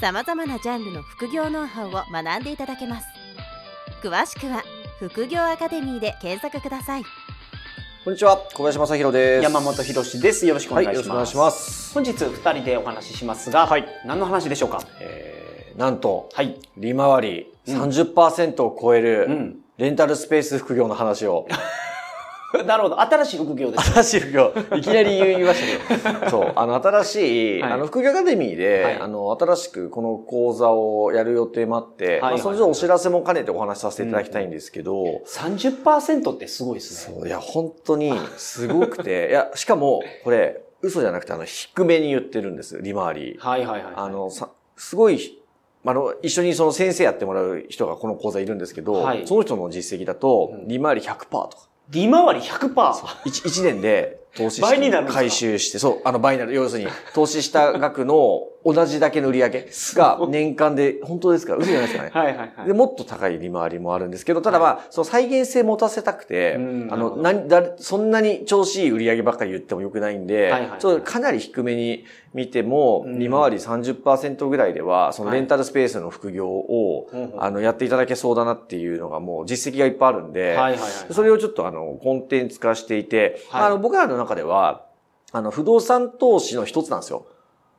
さまざまなジャンルの副業ノウハウを学んでいただけます詳しくは副業アカデミーで検索くださいこんにちは、小林正弘です。山本博史です。よろしくお願いします。本日二人でお話ししますが、はい何の話でしょうか？えー、なんと、はい。利回り30%を超えうるん。レンタルスペース副業の話を、なるほど。新しい副業です。新しい副業、いきなり言いましたけど、そう、あの、新しい、はい。あの、副業アカデミーで、はい。あの、新しくこの講座をやる予定もあって、まあ、はい。そのお知らせも兼ねてお話しさせていただきたいんですけど、30%ってすごいですね。そう、いや、本当に、すごくて、いや、しかも、これ、嘘じゃなくて、あの、低めに言ってるんです、利回り。はいはいはい。あ、の、さ、すごい、あの、一緒にその先生やってもらう人がこの講座いるんですけど、はい。その人の実績だとう、ん。利回り100%とか、利回り 100%! 一一年で投資して、回収して、そう、あの倍になる。要するに、投資した額の同じだけの売り上げが年間で、本当ですか嘘じゃないですかね。はいはいはい。で、もっと高い利回りもあるんですけど、ただまあ、その再現性持たせたくて、うんあの、なだ、そんなに調子いい売り上げばっかり言ってもよくないんで、はいはいはいちょっとかなり低めに見ても、うん利回り30%ぐらいでは、そのレンタルスペースの副業を、うんうんあの、やっていただけそうだなっていうのがもう実績がいっぱいあるんで、はいはいはい。それをちょっとあの、コンテンツ化していて、はいあの、僕らの中では、あの、不動産投資の一つなんですよ。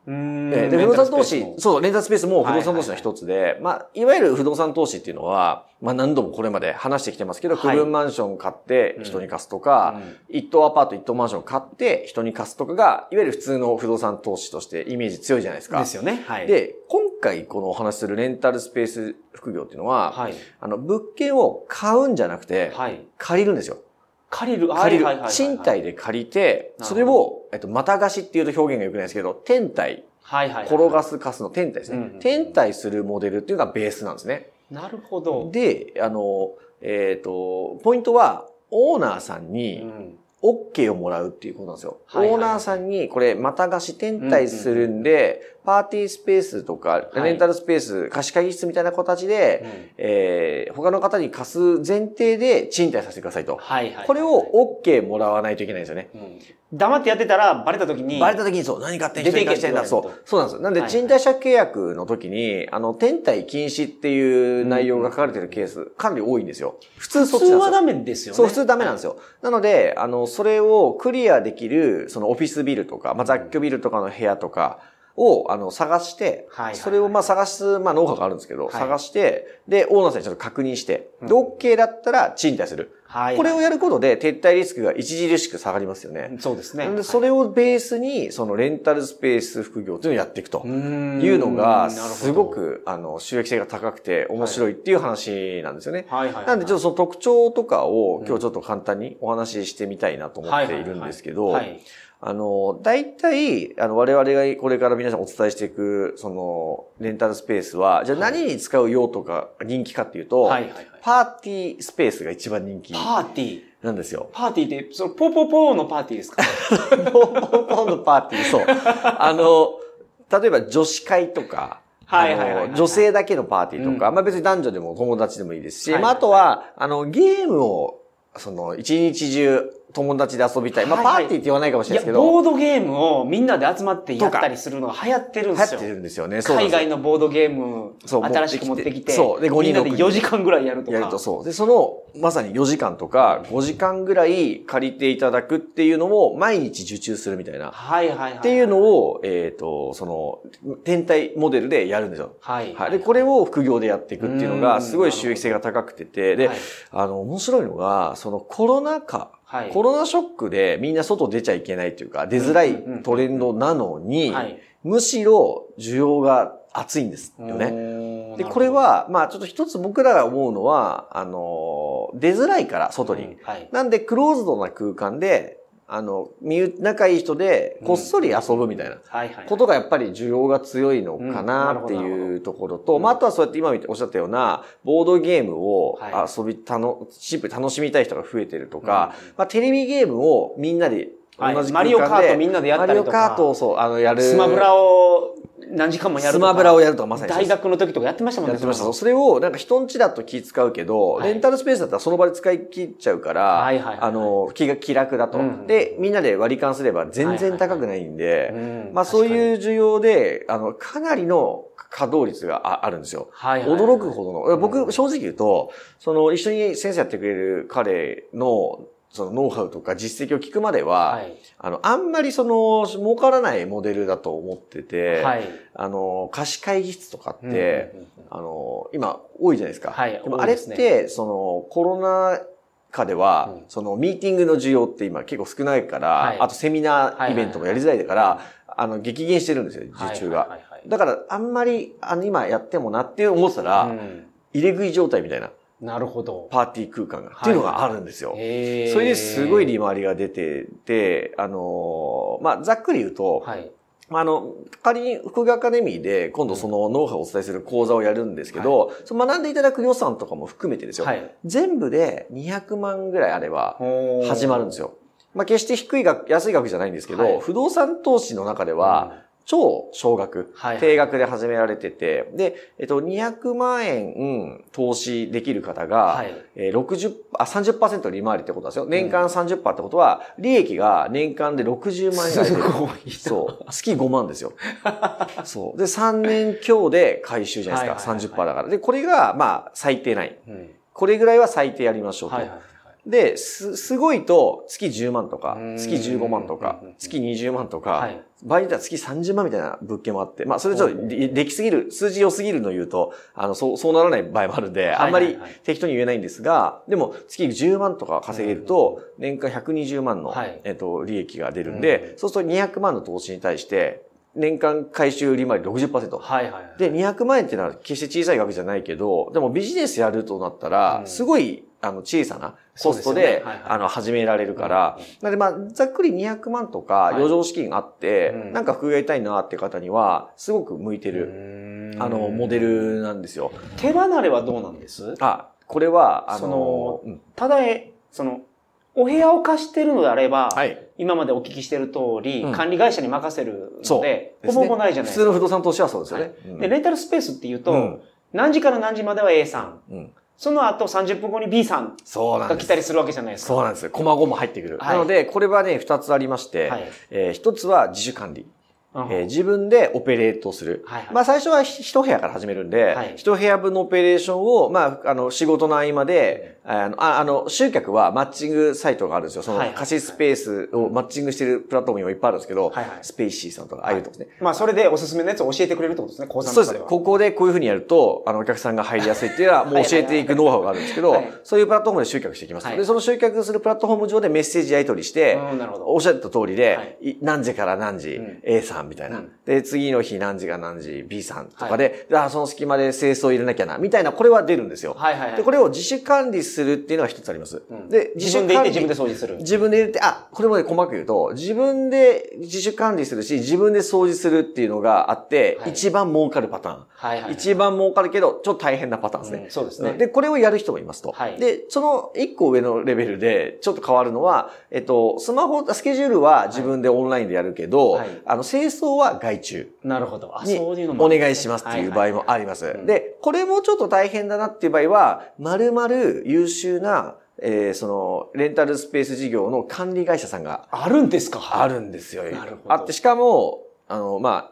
で、不動産投資レンタルスペース、もそう、レンタルスペースも不動産投資の一つで、まあ、いわゆる不動産投資っていうのは、まあ何度もこれまで話してきてますけど、はい区分マンション買って人に貸すとか、うん一棟アパート一棟マンション買って人に貸すとかが、いわゆる普通の不動産投資としてイメージ強いじゃないですか。ですよね。はい。、で、今回このお話しするレンタルスペース副業っていうのは、はい。あの、物件を買うんじゃなくて、はい。借りるんですよ。借りる。借りる。賃貸で借りて、それを、えっと、また貸しっていうと表現が良くないですけど、天体、はいはいはい。転がす貸すの天体ですね。天体するモデルっていうのがベースなんですね。なるほど。で、あの、えっ、と、ポイントは、オーナーさんうにん。OK をもらうっていうことなんですよ。はいはいはいオーナーさんに、これ、また貸し天体するんで、パーティースペースとか、はいレンタルスペース、貸し会議室みたいな形で、うんえー他の方に貸す前提で賃貸させてくださいと。はいはい。これを OK もらわないといけないんですよね。うん黙ってやってたら、バレた時に。バレた時にそう、何勝手に人に貸していけって言われるとそう。そうなんです。なんで、はい賃貸借契約の時に、あの、天体禁止っていう内容が書かれてるケース、かなり多いんですよ。普通そっちなんですよ。普通はダメですよね。そう、普通ダメなんですよ。なので、あの、それをクリアできる、そのオフィスビルとか、まあ、雑居ビルとかの部屋とかを、あの、探して、はいそれをまあ探す、まあ、ノウハウがあるんですけど、はい探して、で、オーナーさんにちょっと確認して、で、OK だったら賃貸する。はい。これをやることで、撤退リスクが著しく下がりますよね。そうですね。それをベースに、そのレンタルスペース副業というのをやっていくと。いいうのが、すご、く、あの、収益性が高くて面白いっていう話なんですよね。はいはいはい。なんで、ちょっとその特徴とかを今日ちょっと簡単にお話ししてみたいなと思っているんですけどは、い。あの、大体、あの、我々がこれから皆さんお伝えしていく、その、レンタルスペースは、じゃあ何に使う用途が人気かっていうと、はいはいはい。パーティースペースが一番人気パーティー。なんですよ。パーティーって、その、ポーポーポーのパーティーですか？ポンポンポンのパーティー、そう。あの、例えば女子会とか、はいはいはいはいあの女性だけのパーティーとか、まあ別に男女でも友達でもいいですし、はいまああとは、あの、ゲームを、その、一日中友達で遊びたい。まあはいはいパーティーって言わないかもしれないですけど、ボードゲームをみんなで集まってやったりするのが流行ってるんですよ。流行ってるんですよね。そう海外のボードゲーム、新しく持ってきて、そうで五人みんなで六人4時間ぐらいやるとか。やるとそう。で、その、まさに4時間とか5時間ぐらい借りていただくっていうのを毎日受注するみたいな。はいはいはい。っていうのを、えっ、と、その、天体モデルでやるんですよ。はい。はい。で、これを副業でやっていくっていうのが、うんすごい収益性が高くてて、で、はいあの、面白いのが、そのコロナ禍、はい。コロナショックでみんな外出ちゃいけないというか、出づらいトレンドなのに、はい。むしろ需要が熱いんですよね。ねで、これ、は、まあちょっと一つ僕らが思うのは、あの、出づらいから、外に。うんはい。なんで、クローズドな空間で、あの、身仲いい人で、こっそり遊ぶみたいな。ことがやっぱり需要が強いのかなっていうところと、うん。まあ、あとはそうやって今おっしゃったような、ボードゲームをは遊び、たの、シンプルに楽しみたい人が増えてるとか、うんまあ、テレビゲームをみんなで同はい。じマリオカートみんなでやったりとか。マリオカートをそう、あの、やる。スマブラを何時間もやる。スマブラをやるとかまさに大学の時とかやってましたもんね。やってました。そそれを、なんか人んちだと気使うけど、はいレンタルスペースだったらその場で使い切っちゃうから、はいはいはいはいあの、気が気楽だと、うんで、みんなで割り勘すれば全然高くないんで、うんまあそう確いう需要で、あの、かなりの稼働率がああるんですよ。はいはいはい驚くほどの。僕、正直言うと、その、一緒に先生やってくれる彼の、そのノウハウとか実績を聞くまでは、はい。あの、あんまりその、儲からないモデルだと思ってて、はい。あの、貸し会議室とかって、うんうんうんあの、今、多いじゃないですか。はいでもあれっ多いですねて、その、コロナ禍では、うんその、ミーティングの需要って今結構少ないから、はいあとセミナーイベントもやりづらいから、あの、激減してるんですよ、受注が。はいはいはいはいだから、あんまり、あの、今やってもなって思ってたら、うん入れ食い状態みたいな、なるほど。パーティー空間が、っていうのがあるんですよ。へーそれですごい利回りが出てて、あのーまあ、ざっくり言うと、はい。まああの、仮に福岡アカデミーで今度そのノウハウをお伝えする講座をやるんですけど、その学んでいただく予算とかも含めてですよ。はい。全部で200万ぐらいあれば始まるんですよ。よ。まあ決して低い額、安い額じゃないんですけど、はい不動産投資の中では超少額、はい低額で始められてて、で、えっと、200万円、うん投資できる方が、はい。えー60、あ、30%利回りってことなんですよ。年間30%ってことは、利益が年間で60万円ぐらい。すごいそう。月5万ですよ。そう。で、3年強で回収じゃないですか。はいはいはい30%だから。で、これが、まあ、最低ライン。うんこれぐらいは最低やりましょうと。はいはいはい。で、す、すごいと、月10万とか月15万とか月20万とか、はい。場合によっては月30万みたいな物件もあって、まあ、それちょっとでできすぎる、数字良すぎるのを言うと、あの、そう、そうならない場合もあるんで、あんまり適当に言えないんですが、でも、月10万とか稼げると、年間120万のはい、えっと、利益が出るんでう、ん。そうすると200万の投資に対して、年間回収利回り60%。はいはいはい。で、200万円っていうのは決して小さい額じゃないけど、でもビジネスやるとなったらう、ん。すごい、あの、小さなコストで、ですよね。はいはい。あの、始められるから、うんなので、まあ、ざっくり200万とかはい。余剰資金あって、うん。なんか副業やりたいなって方には、すごく向いてる、るあの、モデ。ルなんですよ。手離れはどうなんです？あ、これは、あの、そのうん。ただえ、その、お部屋を貸してるのであれば、はい。今までお聞きしてる通り、うん。管理会社に任せるそうので、ほぼほぼないじゃないですか。普通の不動産投資はそうですよね。うんで、レンタルスペースっていうと、うん。何時から何時までは A さん、うんその後30分後に B さんが。来たりするわけじゃないですか。そうなんですよ。細々も入ってくる。はいなので、これはね、二つありまして、はいえー一つは自主管理。うんえー自分でオペレートする。はいはいまあ最初はひ一部屋から始めるんで、はい一部屋分のオペレーションを、まあ、あの、仕事の合間で、あの、ああの、集客はマッチングサイトがあるんですよ。そのはいはい貸しスペースをマッチングしてるプラットフォームもいっぱいあるんですけど、はいはい。スペーシーさんとか、ああいうとこですね。まあ、それでおすすめのやつを教えてくれるってことですね、講座そうです。ここでこういうふうにやると、あの、お客さんが入りやすいっていうのは、もう教えていくノウハウがあるんですけどはい。はい、そういうプラットフォームで集客していきます。はい。で、その集客するプラットフォーム上でメッセージやり取りして、うんなるほど。おっしゃった通りで、はい。い何時から何時、うん。A さんみたいな、うん。で、次の日何時が何時 B さんとかで、あその隙間で清掃入れなきゃな、みたいな、これは出るんですよ。はいはいはい。で、これを自主管理するっていうのが一つあります。うんで、自分でて自分で掃除する。自分で入れて、あ、これもね、細かく言うと、自分で自主管理するし、自分で掃除するっていうのがあって、はい一番儲かるパターン。はいはいはい。一番儲かるけど、ちょっと大変なパターンですね。うんそうですねで、これをやる人もいますと。はいで、その一個上のレベルで、ちょっと変わるのは、えっと、スマホ、スケジュールは自分でオンラインでやるけど、はいあの、清掃は外注なるほど。あ、にそういうのもねお願いしますっていう場合もあります。はいはいで、これもちょっと大変だなっていう場合は、丸々優秀な、えーその、レンタルスペース事業の管理会社さんがあるんですか？あるんですよ。なるほどあって、しかも、あの、まあ、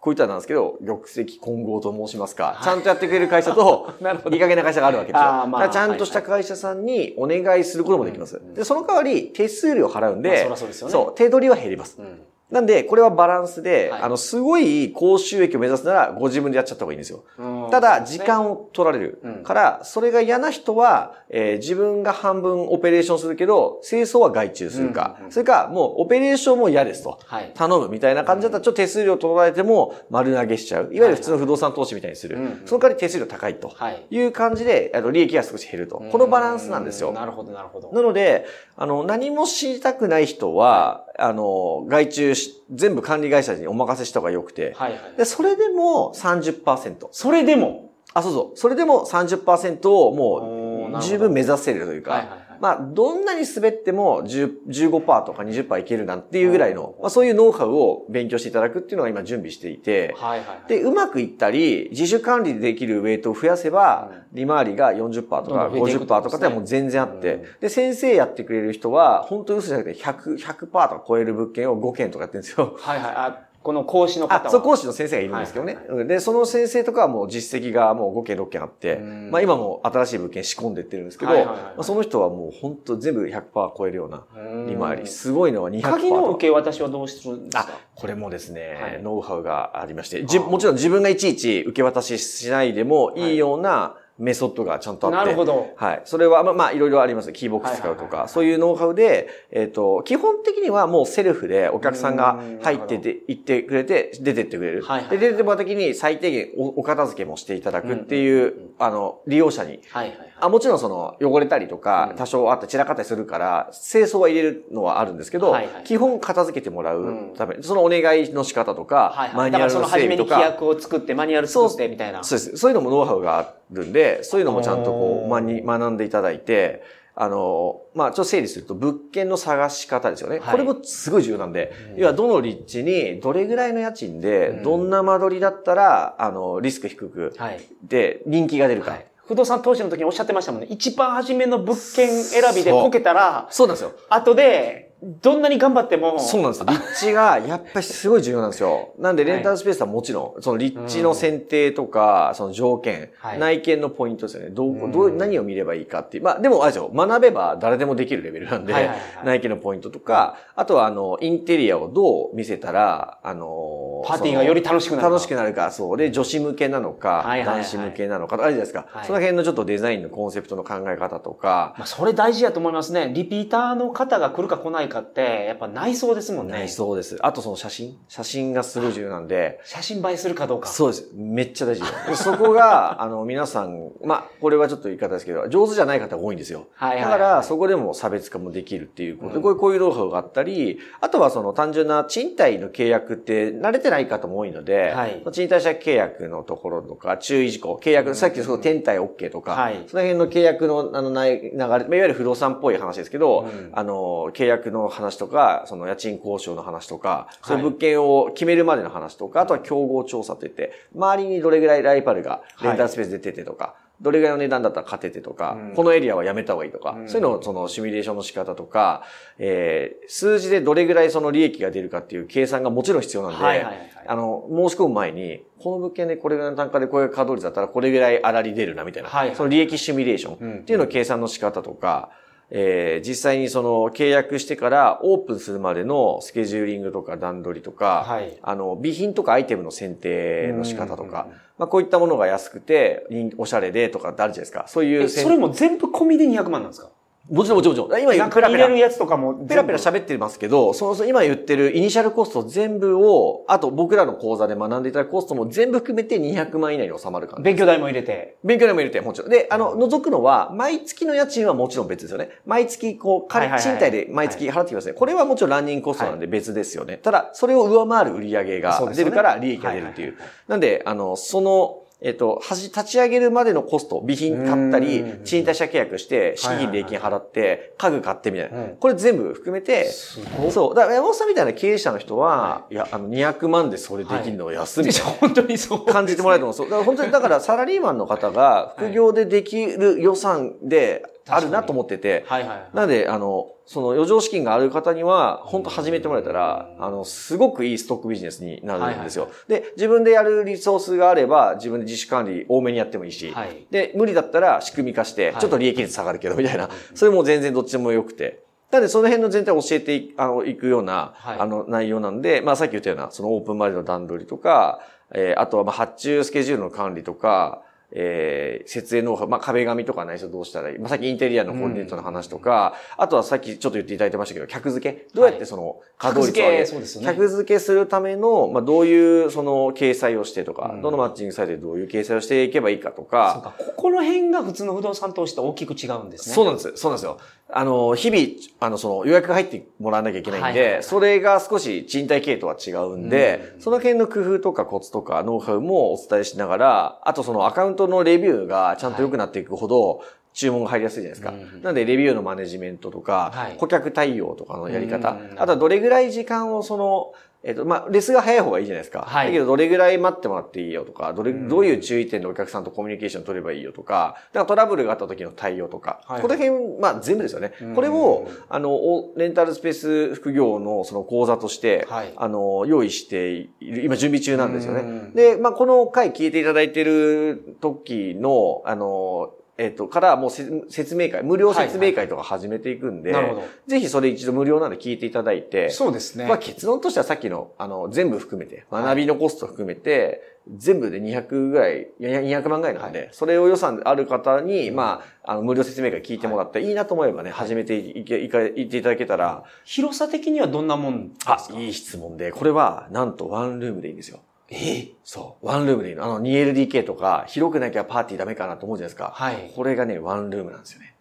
こういったらなんですけど、玉石混合と申しますか、ちゃんとやってくれる会社と、なるほどいい加減な会社があるわけですよ。あーまあちゃんとした会社さんにお願いすることもできます。うんで、その代わり手数料払うんで、まあそそうですよね手取りは減ります。うんなんで、これはバランスで、はいあの、すごい高収益を目指すなら、ご自分でやっちゃった方がいいんですよ。うんただ、時間を取られるうんから、それが嫌な人は、えー自分が半分オペレーションするけど、清掃は外注するか、それか、もうオペレーションも嫌ですと。はい。頼むみたいな感じだったら、ちょっと手数料取られても丸投げしちゃう。いわゆる普通の不動産投資みたいにする。その代わり手数料高いと。はい。いう感じで、あの、利益が少し減ると。このバランスなんですよ。なるほど、なるほど。なので、あの、何も知りたくない人は、あの、外注し、全部管理会社にお任せした方が良くて、はいはい。で、それでも30%。それでも、あ、そうそう。それでも30%をもう十分目指せるというか、はいはいはい。まあ、どんなに滑っても10 15%とか20%いけるなんていうぐらいの、まあ、そういうノウハウを勉強していただくっていうのが今準備していて、はいはいはい。で、うまくいったり、自主管理でできるウェイトを増やせば、利回りが40%とかどんどん増えていく50%とかってもう全然あって、で、先生やってくれる人は、本当に嘘じゃなくて100、100%とか超える物件を5件とかやってるんですよ。はいはい。あ、この講師の方あ、は。そう、講師の先生がいるんですけどね。はいうんで、その先生とかはもう実績がもう5件、6件あってうん、まあ今も新しい物件仕込んでってるんですけど、はいはいはいまあその人はもう本当全部100%超えるようなうん利回り。すごいのは200%とか。鍵の受け渡しはどうするんですか？あ、これもですね、はいノウハウがありまして、もちろん自分がいちいち受け渡ししないでもいいようなメソッドがちゃんとあって。なるほど。はい。それは、まあ、まあ、いろいろあります。キーボックス使うとか、そういうノウハウで、えっ、と、基本的にはもうセルフでお客さんが入ってて、行ってくれて、出てってくれる。はいはいで、出てった時に最低限おお片付けもしていただくっていう、あの、利用者に。はいはいはい。あもちろんその、汚れたりとかう、ん多少あって散らかったりするから、清掃は入れるのはあるんですけど、はいはい基本片付けてもらううんため、そのお願いの仕方とか、はいはい。だからそマニュアルのの初めに規整備とか、約を作って、マニュアル作ってみたいな。そうです。そういうのもノウハウがあるんで、そういうのもちゃんとこう、まに学んでいただいて、あの、まあ、ちょっと整理すると、物件の探し方ですよね。はいこれもすごい重要なんで、うん要はどの立地にどれぐらいの家賃で、うんどんな間取りだったら、あの、リスク低く、はい。で、人気が出るか。はい。不動産投資の時におっしゃってましたもんね。一番初めの物件選びでこけたら、そうなんですよ。後で、どんなに頑張っても、そうなんですよ。立地が やっぱりすごい重要なんですよ。なんでレンタルスペースはもちろん、その立地の選定とか、その条件、はい内見のポイントですよね。どう、うんどう、何を見ればいいかっていう。まあでもあれですよ。学べば誰でもできるレベルなんで、はいはいはい内見のポイントとか、あとはあの、インテリアをどう見せたら、あのパーティーがより楽しくなるか楽しくなるか、そう。で、女子向けなのか、はいはいはい男子向けなのか、あるじゃないですか。はいその辺のちょっとデザインのコンセプトの考え方とか、まあ、それ大事やと思いますね。リピーターの方が来るか来ないかって、やっぱ内装ですもんね。内装です。あとその写真？写真がすごい重要なんで、写真映えするかどうか。そうです。めっちゃ大事。でそこが、あの、皆さん、まあ、これはちょっと言い方ですけど、上手じゃない方が多いんですよ。はいはいはいだから、そこでも差別化もできるっていうことで、うんこういうこういうノウハウがあったり、あとはその単純な賃貸の契約って慣れてない方も多いので、はい賃貸借契約のところとか、注意事項、契約、さっきその天体 OK とか、はいその辺の契約のあのない流れ、まあいわゆる不動産っぽい話ですけど、うんあの、契約の話とか、その家賃交渉の話とか、い。そういう物件を決めるまでの話とか、あとは競合調査といって、周りにどれぐらいライバルがレンタルスペース出ててとか、どれぐらいの値段だったら勝ててとか、うん。このエリアはやめた方がいいとか、うん。そういうのをそのシミュレーションの仕方とか、えー、数字でどれぐらいその利益が出るかっていう計算がもちろん必要なんで、あの、申し込む前に、この物件でこれぐらいの単価でこれが稼働率だったらこれぐらい粗利出るなみたいな、その利益シミュレーションっていうのを計算の仕方とか、えー実際にその契約してからオープンするまでのスケジューリングとか段取りとか、はい。あの、備品とかアイテムの選定の仕方とうんか、まあこういったものが安くて、人おしゃれでとかってあるじゃないですか。そういうそれも全部込みで200万なんですか？もちろんもちろんもちろん。今言う中に入れるやつとかも。ペラペラ喋ってますけど、その今言ってるイニシャルコスト全部を、あと僕らの講座で学んでいただくコストも全部含めて200万以内に収まる感じ。勉強代も入れて。勉強代も入れて、もちろん。で、あの、除くのは、毎月の家賃はもちろん別ですよね。毎月、こう、はいはいはい賃貸で毎月払ってきますね。これはもちろんランニングコストなんで別ですよね。ただ、それを上回る売り上げが出るから利益が出るっていう。なんで、あの、その、えっと、はじ、立ち上げるまでのコスト、備品買ったりうん、賃貸借契約して、資金礼金払って、家具買ってみたいな。うんこれ全部含めて。そう。だから山本さんみたいな経営者の人は、い、や、あの、200万でそれできるのは安みたいな。本当にそう。感じてもらえると思うんですよ。だから本当に、だからサラリーマンの方が副業でできる予算であるなと思ってて、はいはい。なので、あの、その余剰資金がある方には、本当始めてもらえたら、あの、すごくいいストックビジネスになるんですよ。で、自分でやるリソースがあれば、自分で自主管理多めにやってもいいし、はい。で、無理だったら仕組み化しては、いちょっと利益率下がるけど、みたいな。それも全然どっちでもよくて。だなんでその辺の全体を教えていあのいくような、はいあの内容なんで、まあさっき言ったような、そのオープン周りの段取りとか、えーあとはまあ発注スケジュールの管理とか、えー設営ノウハウ、まあ壁紙とかない人どうしたらいい？まあさっきインテリアのコーディネートの話とか、あとはさっきちょっと言っていただいてましたけど、客付け？どうやってその稼働率を上げ客付けそうですよね客付けするための、まあどういうその掲載をしてとか、うんどのマッチングサイトでどういう掲載をしていけばいいかとそうか、か、ここの辺が普通の不動産投資と大きく違うんですね。そうなんです。そうなんですよ。あの、日々、あの、その予約が入ってもらわなきゃいけないんで、それが少し賃貸系とは違うんで、うん。その辺の工夫とかコツとかノウハウもお伝えしながら、あとそのアカウントのレビューがちゃんと良くなっていくほど、注文が入りやすいじゃないですか。うんなので、レビューのマネジメントとか、はい。顧客対応とかのやり方、うん。あとはどれぐらい時間をその、えっと、まあ、レスが早い方がいいじゃないですか。はいだけど、どれぐらい待ってもらっていいよとか、どれ、うんどういう注意点でお客さんとコミュニケーション取ればいいよとか、だからトラブルがあった時の対応とか、はいこの辺、まあ、全部ですよね。うんこれを、あの、おレンタルスペース副業のその講座として、はいあの、用意している、今準備中なんですよね。うんで、まあ、この回聞いていただいている時の、あの、えっと、からもうせ説明会、無料説明会とか始めていくんで、なるほど。ぜひそれ一度無料なんで聞いていただいて、そうですね。まあ結論としてはさっきの、あの、全部含めて、学びのコスト含めて、全部で200ぐらい、いや200万ぐらいなんで、それを予算ある方に、まあ、あの、無料説明会聞いてもらって、い。いなと思えばね、始めていけ、いか、いっていただけたら、広さ的にはどんなもんですあか、いい質問で、これは、なんとワンルームでいいんですよ。えそう。ワンルームでいいの？あの、2LDK とか、広くなきゃパーティーダメかなと思うじゃないですか。はい。これがね、ワンルームなんですよね。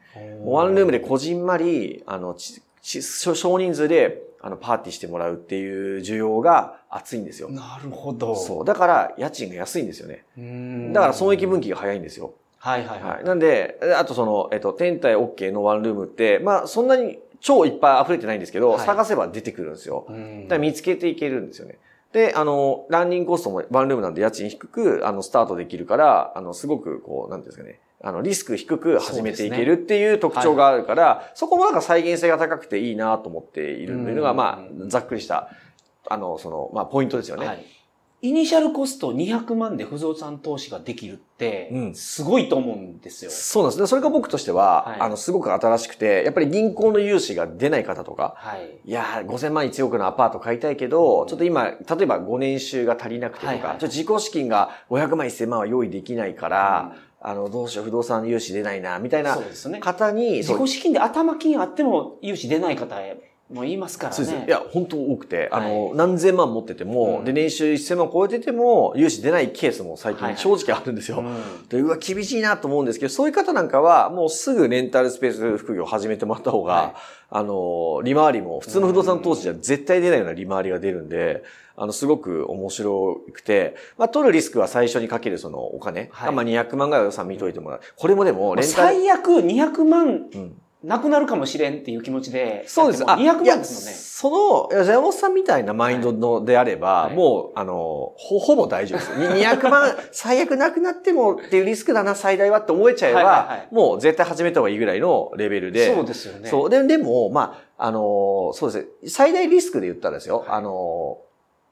ワンルームでこじんまり、あの、ちち少少人数で、あの、パーティーしてもらうっていう需要が熱いんですよ。なるほど。そう。だから、家賃が安いんですよね。うーん。だから、損益分岐が早いんですよ。はいはいは。はいい。なんで、あとその、えっと、天体 OK のワンルームって、まあ、そんなに超いっぱい溢れてないんですけど、はい探せば出てくるんですよ。うんだから見つけていけるんですよね。で、あの、ランニングコストもワンルームなんで家賃低く、あの、スタートできるから、あの、すごく、こう、なんですかね。あの、リスク低く始めていけるっていう特徴があるから、そこもなんか再現性が高くていいなと思っているっていうのが、うんまあ、ざっくりした、あの、その、まあ、ポイントですよね。はい。イニシャルコスト200万で不動産投資ができるってう、んすごいと思うんですよ。そうなんですね。それが僕としては、はいあの、すごく新しくて、やっぱり銀行の融資が出ない方とか、はい。いやー、5000万1億のアパート買いたいけど、ちょっと今、例えば5年収が足りなくてとか、はいはいちょっと自己資金が500万1000万は用意できないから、あの、どうしよう、不動産融資出ないな、みたいなそうですね。方に、自己資金で頭金あっても融資出ない方もいますからね。そうです。いや、本当多くて、あの、はい何千万持ってても、うんで、年収1000万超えてても、融資出ないケースも最はいはい近正直あるんですよ。うんで、うわ、厳しいなと思うんですけど、そういう方なんかは、もうすぐレンタルスペース副業を始めてもらった方が、はいあの、利回りも、普通の不動産投資じゃ絶対出ないような利回りが出るんで、あの、すごく面白くて、まあ、取るリスクは最初にかけるそのお金、はいまあ、200万ぐらい予算見といてもらう。これもでも、レンタル、最悪200万うんなくなるかもしれんっていう気持ちで。そうです。だってもう200いや万ですもんね。その、山本さんみたいなマインドのであれば、はいもう、あの、ほ、ほぼ大丈夫です。に200万、最悪なくなってもっていうリスクだな、最大はって思えちゃえば、はいはいはいもう絶対始めた方がいいぐらいのレベルで。そうですよね。そう。で、でも、まあ、あの、そうですね。最大リスクで言ったらですよ。はいあの、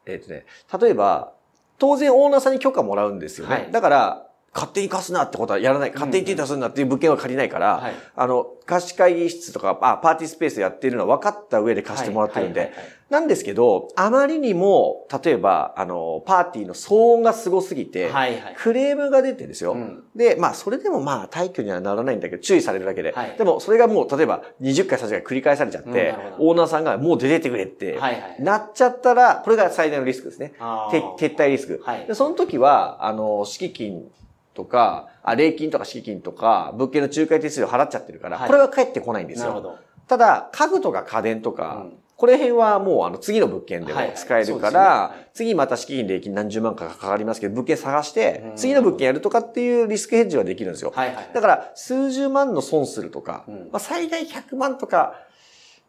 えっ、とね、例えば、当然オーナーさんに許可もらうんですよね。はいだから、勝手に貸すなってことはやらない。勝手に手出すなっていう物件は借りないから、はい。あの、貸し会議室とか、あ、パーティースペースやってるのは分かった上で貸してもらってるんで、なんですけど、あまりにも、例えば、あの、パーティーの騒音がすごすぎて、はいはい。クレームが出てですよ。うんで、まあ、それでもまあ、退去にはならないんだけど、注意されるだけで。はいでも、それがもう、例えば、20回、30回繰り返されちゃって、うんオーナーさんがもう出てってくれって。なっちゃったら、これが最大のリスクですね。撤退リスク。はいで、その時は、あの、敷金とか、あ、礼金とか敷金とか、物件の仲介手数料払っちゃってるから、はい。これは返ってこないんですよ。ただ、家具とか家電とか、うん。これ辺はもうあの次の物件でも使えるからはい、次また敷金、礼金何十万かかかりますけど、物件探してう、ん。次の物件やるとかっていうリスクヘッジはできるんですよ。はいはい。だから、数十万の損するとか、うん。まあ、最大100万とか、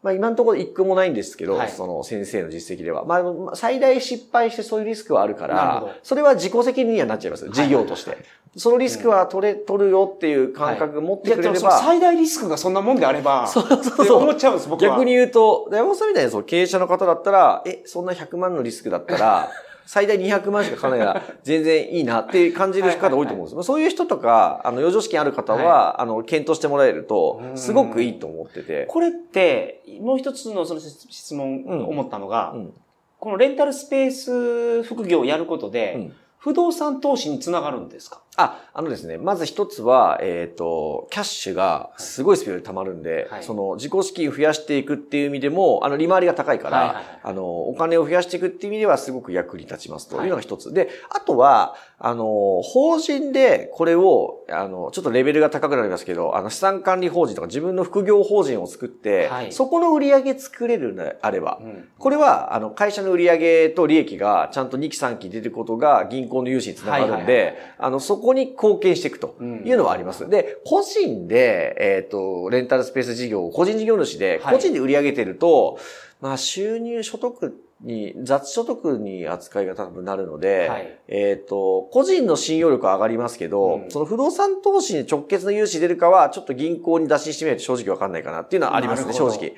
まあ今のところ一個もないんですけど、はいその先生の実績では。まあ最大失敗してそういうリスクはあるから、それは自己責任にはなっちゃいます。事業として。はいはいそのリスクは取れ、取るよっていう感覚を持ってくれれば、最大リスクがそんなもんであれば、そうそうそう思っちゃうんです、僕は。逆に言うと、山本さんみたいなその経営者の方だったら、え、そんな100万のリスクだったら、最大200万しかかかないから全然いいなって感じる方多いと思うんです。よ。そういう人とか、あの、余剰資金ある方は、あの、検討してもらえると、すごくいいと思ってて。これって、もう一つのその質問うん。思ったのが、うん。このレンタルスペース副業をやることで、うん。不動産投資につながるんですか？あ、あのですね、まず一つは、えっ、と、キャッシュがすごいスピードで溜まるんで、はい。その自己資金増やしていくっていう意味でも、あの、利回りが高いから、はいはいはい。あの、お金を増やしていくっていう意味ではすごく役に立ちますとはいいうのが一つ。で、あとは、あの、法人でこれを、あの、ちょっとレベルが高くなりますけど、あの、資産管理法人とか自分の副業法人を作って、はい。そこの売り上げ作れるのであれば、うん。これは、あの、会社の売上と利益がちゃんと2期3期出てることが銀行の融資につながるんはいはいはいはい。で、あの、そこに貢献していくというのはあります。で、個人で、えっ、と、レンタルスペース事業を個人事業主で、はい。個人で売り上げてると、まあ、収入所得に、雑所得に扱いが多分なるので、はい。えっ、と、個人の信用力は上がりますけど、うん。その不動産投資に直結の融資出るかは、ちょっと銀行に打診してみないと正直わかんないかなっていうのはありますね、正直。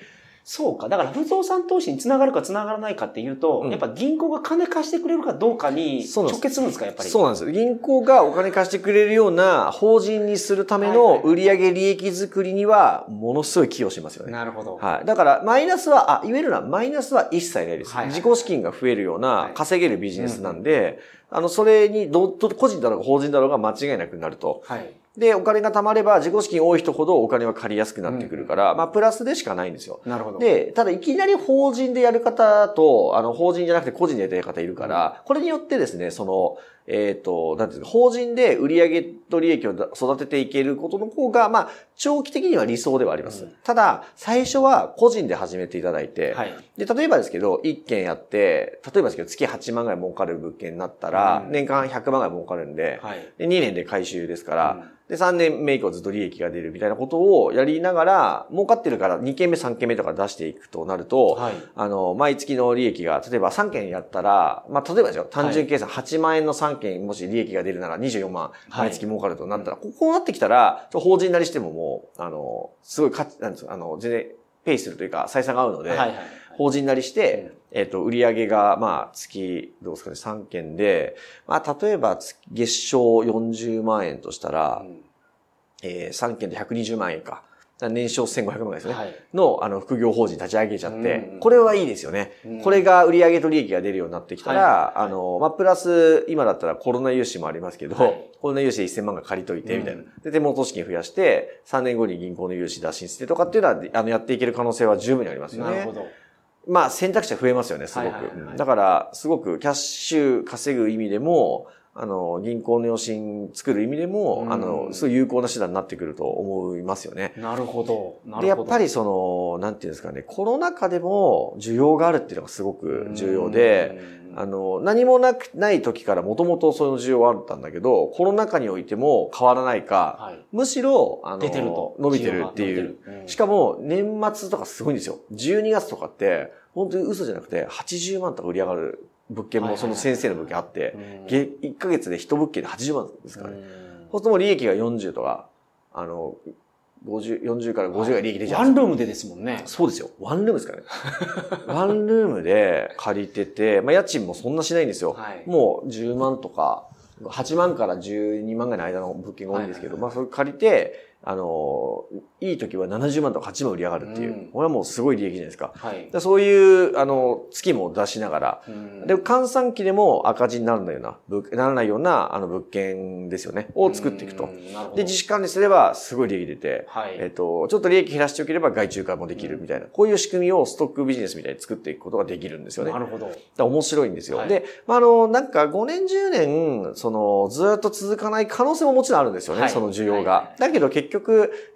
そうか。だから不動産投資につながるかつながらないかっていうと、うんやっぱ銀行が金貸してくれるかどうかに直結するんですか、やっぱり？そうなんですよ。銀行がお金貸してくれるような法人にするためのはいはいはい売上利益作りには、ものすごい寄与しますよね。なるほど。はい。だから、マイナスは、あ、言えるのは、マイナスは一切ないです。はいはい自己資金が増えるようはない稼げるビジネスなんで、あの、それにど、ど個人だろうが法人だろうが間違いなくなると。はい。で、お金が貯まれば、自己資金多い人ほどお金は借りやすくなってくるから、まあ、プラスでしかないんですよ。なるほど。で、ただいきなり法人でやる方と、あの、法人じゃなくて個人でやってる方いるから、これによってですね、その、えっ、と、なんていうか、法人で売上と利益をだ育てていけることの方が、まあ、長期的には理想ではあります。うんただ、最初は個人で始めていただいて、はい。で、例えばですけど、1件やって、例えばですけど、月8万ぐらい儲かる物件になったら、うん年間100万ぐらい儲かるんで、はい。で、2年で回収ですから、うんで、3年目以降ずっと利益が出るみたいなことをやりながら、儲かってるから2件目、3件目とか出していくとなると、はい。あの、毎月の利益が、例えば3件やったら、まあ、例えばですよ、単純計算8万円の3件、もし利益が出るなら24万、毎月儲かるとなったら、ここうなってきたら、法人なりしてももう、あの、すごい価値、なんですか、あの、全然、ペイするというか、採算が合うので、はいはい。法人なりして、えっ、と、売上が、まあ、月、どうですかね、3件で、まあ、例えば、月月賞40万円としたら、うんえー、3件で120万円か。年商1500万円ですね。はい。の、あの、副業法人立ち上げちゃって、うんこれはいいですよね。うんこれが売上と利益が出るようになってきたら、はいあの、まあ、プラス、今だったらコロナ融資もありますけど、はいコロナ融資で1000万が借りといて、みたいなうん。で、手元資金増やして、3年後に銀行の融資打診してとかっていうのは、あの、やっていける可能性は十分にありますよね。なるほど。まあ選択肢は増えますよね、すごく。はいはいはいはいうんだから、すごくキャッシュ稼ぐ意味でも、あの、銀行の予診作る意味でも、うんあの、すごい有効な手段になってくると思いますよね。なるほど。なるほど。で、やっぱりその、なんていうんですかね、コロナ禍でも需要があるっていうのがすごく重要で、うん、あの、何もなく、ない時からもともとその需要はあったんだけど、コロナ禍においても変わらないか、はい。むしろ、あの、出てると。伸びてるっていう。うんしかも、年末とかすごいんですよ。12月とかって、本当に嘘じゃなくて、80万とか売り上がる物件も、その先生の物件あって、うんげ1ヶ月で1物件で80万ですからね。うんそうするともう利益が40とか、あの、50、40から50が利益出ちゃうワンルームでですもんね。そうですよ。ワンルームですからね。ワンルームで借りてて、まあ家賃もそんなしないんですよ。はいもう10万とか、8万から12万ぐらいの間の物件が多いんですけど、はいまあそれ借りて、あの、いい時は70万とか8万売り上がるっていう。うんこれはもうすごい利益じゃないですか。はい。でそういう、あの、月も出しながら、うんで、換算期でも赤字にならないような、ぶならないような、あの、物件ですよね。を作っていくとで、自主管理すればすごい利益出て、はい。えっと、ちょっと利益減らしておければ外注化もできるみたいな、こういう仕組みをストックビジネスみたいに作っていくことができるんですよね。なるほど。ら面白いんですよ。はいで、まあ、あの、なんか5年10年、その、ずっと続かない可能性ももちろんあるんですよね、はいその需要が。だけど結局、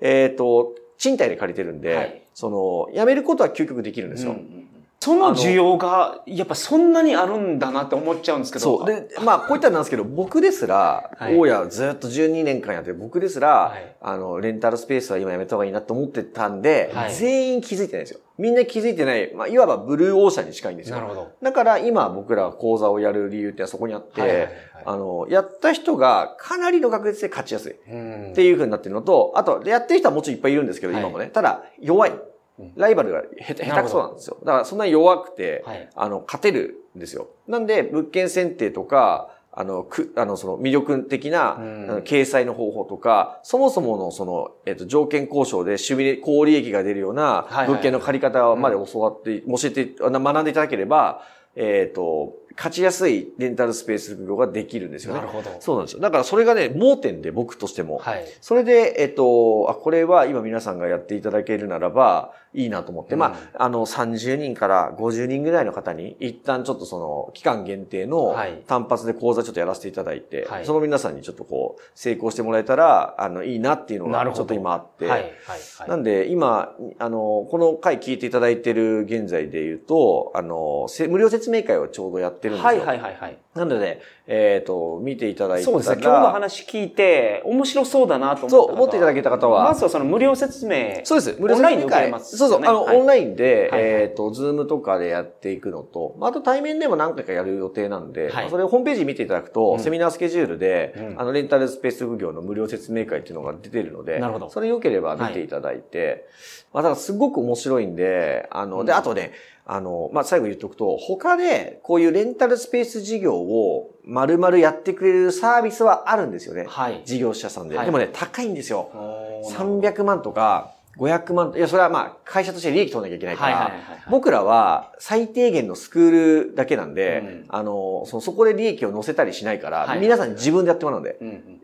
えっ、と、賃貸で借りてるんで、はいその、辞めることは究極できるんですよ。うんうんその需要が、やっぱそんなにあるんだなって思っちゃうんですけど。そう。で、まあ、こういったらなんですけど、僕ですら、はい大家ずっと12年間やって、僕ですら、はいあの、レンタルスペースは今やめた方がいいなと思ってたんで、はい全員気づいてないんですよ。みんな気づいてない、まあ、いわばブルーオーシャンに近いんですよ。なるほど。だから今僕らが講座をやる理由ってそこにあって、はいはいはいはいあの、やった人がかなりの確率で勝ちやすい。うんっていう風になってるのと、あと、やってる人はもちろんいっぱいいるんですけど、はい今もね。ただ、弱い。うんライバルが下手くそなんですよ。だからそんなに弱くて、はい。あの、勝てるんですよ。なんで、物件選定とか、あの、く、あの、その魅力的な、掲載の方法とか、そもそものその、えっと、条件交渉で収益、高利益が出るような物件の借り方まで教わって、教えて、学んでいただければ、えっと、勝ちやすいレンタルスペース副業ができるんですよねなる。ほど。そうなんですよ。だからそれがね、盲点で僕としても。はい。それで、えっと、あ、これは今皆さんがやっていただけるならば、いいなと思って、うんまあ、あの、30人から50人ぐらいの方に、一旦ちょっとその、期間限定のはい単発で講座ちょっとやらせていただいて、はいその皆さんにちょっとこう、成功してもらえたら、あの、いいなっていうのがちょっと今あって、はい。はい。はい。なんで、今、あの、この回聞いていただいてる現在で言うと、あの、せ無料説明会をちょうどやってるんですよ。はいはいはいはい。なので、えっ、と、見ていただいたら。そうですね。今日の話聞いて、面白そうだなと思ったそう思っていただけた方はまずはその無料説明。そうです。無料オンラインで説明会受けれますそうそう。あの、はいオンラインで、はいはいえっ、と、ズームとかでやっていくのと、まああと対面でも何回かやる予定なんで、はいまあそれをホームページ見ていただくと、うんセミナースケジュールで、うんあの、レンタルスペース副業の無料説明会っていうのが出てるので、なるほどそれ良ければ見ていただいて、まあ、ただすごく面白いんで、あの、で、うんあとね、あの、まあ、最後言っとくと、他でこういうレンタルスペース事業を丸々やってくれるサービスはあるんですよね。はい。事業者さんで。はいでもね、高いんですよ。おー300万とか500万、いや、それはまあ、会社として利益取らなきゃいけないから。僕らは最低限のスクールだけなんで、うんあの、そのそこで利益を乗せたりしないから、はい皆さんに自分でやってもらうんで。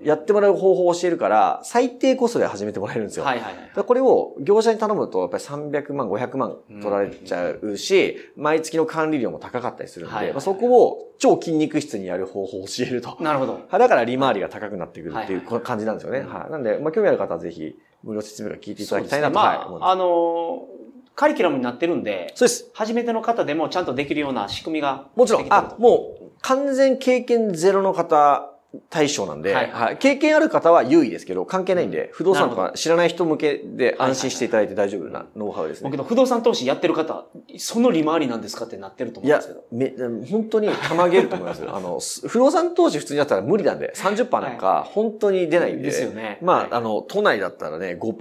やってもらう方法を教えるから、最低コストで始めてもらえるんですよ。これを業者に頼むと、やっぱり300万、500万取られちゃうし、毎月の管理料も高かったりするんで、そこを超筋肉質にやる方法を教えると。なるほど。は いだから利回りが高くなってくるっていう感じなんですよね。うんはい。なんで、まあ、興味ある方はぜひ、無料説明会聞いていただきたいなと、まはい、思いあ、ます。あのー、カリキュラムになってるんで、そうです。初めての方でもちゃんとできるような仕組みがもちろんあ、もう、完全経験ゼロの方対象なんで、はいはい経験ある方は優位ですけど、関係ないんで、不動産とか知らない人向けで安心していただいて大丈夫なノウハウですね。だけど、不動産投資やってる方、その利回りなんですかってなってると思いやうんですけど。、め、本当にたまげると思いますよ。あの、す不動産投資普通にやったら無理なんで、30%なんか本当に出ないんで。ですよねまあ、はいあの、都内だったらね、5%、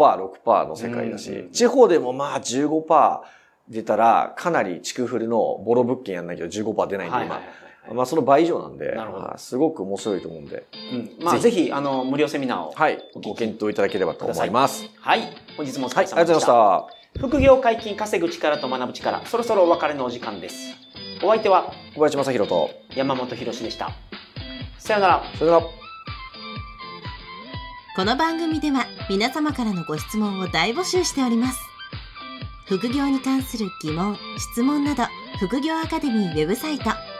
6%の世界だし、うん地方でもまあ15%出たら、かなり地区フルのボロ物件やんないけど15%出ないんで、はいはいはい。まあ、その倍以上なんで、なるほどはいすごく面白いと思うんで、うん。まあ、ぜひ、あの、無料セミナーを。はい、ご検討いただければと思います。はい。本日もお疲はい、ありがとうございましれ様でした。た。副業解禁稼ぐ力と学ぶ力、そろそろお別れのお時間です。お相手は小林正宏と、山本博史でした。さよなら。それでは、この番組では皆様からのご質問を大募集しております副業に関する疑問・質問など副業アカデミーウェブサイト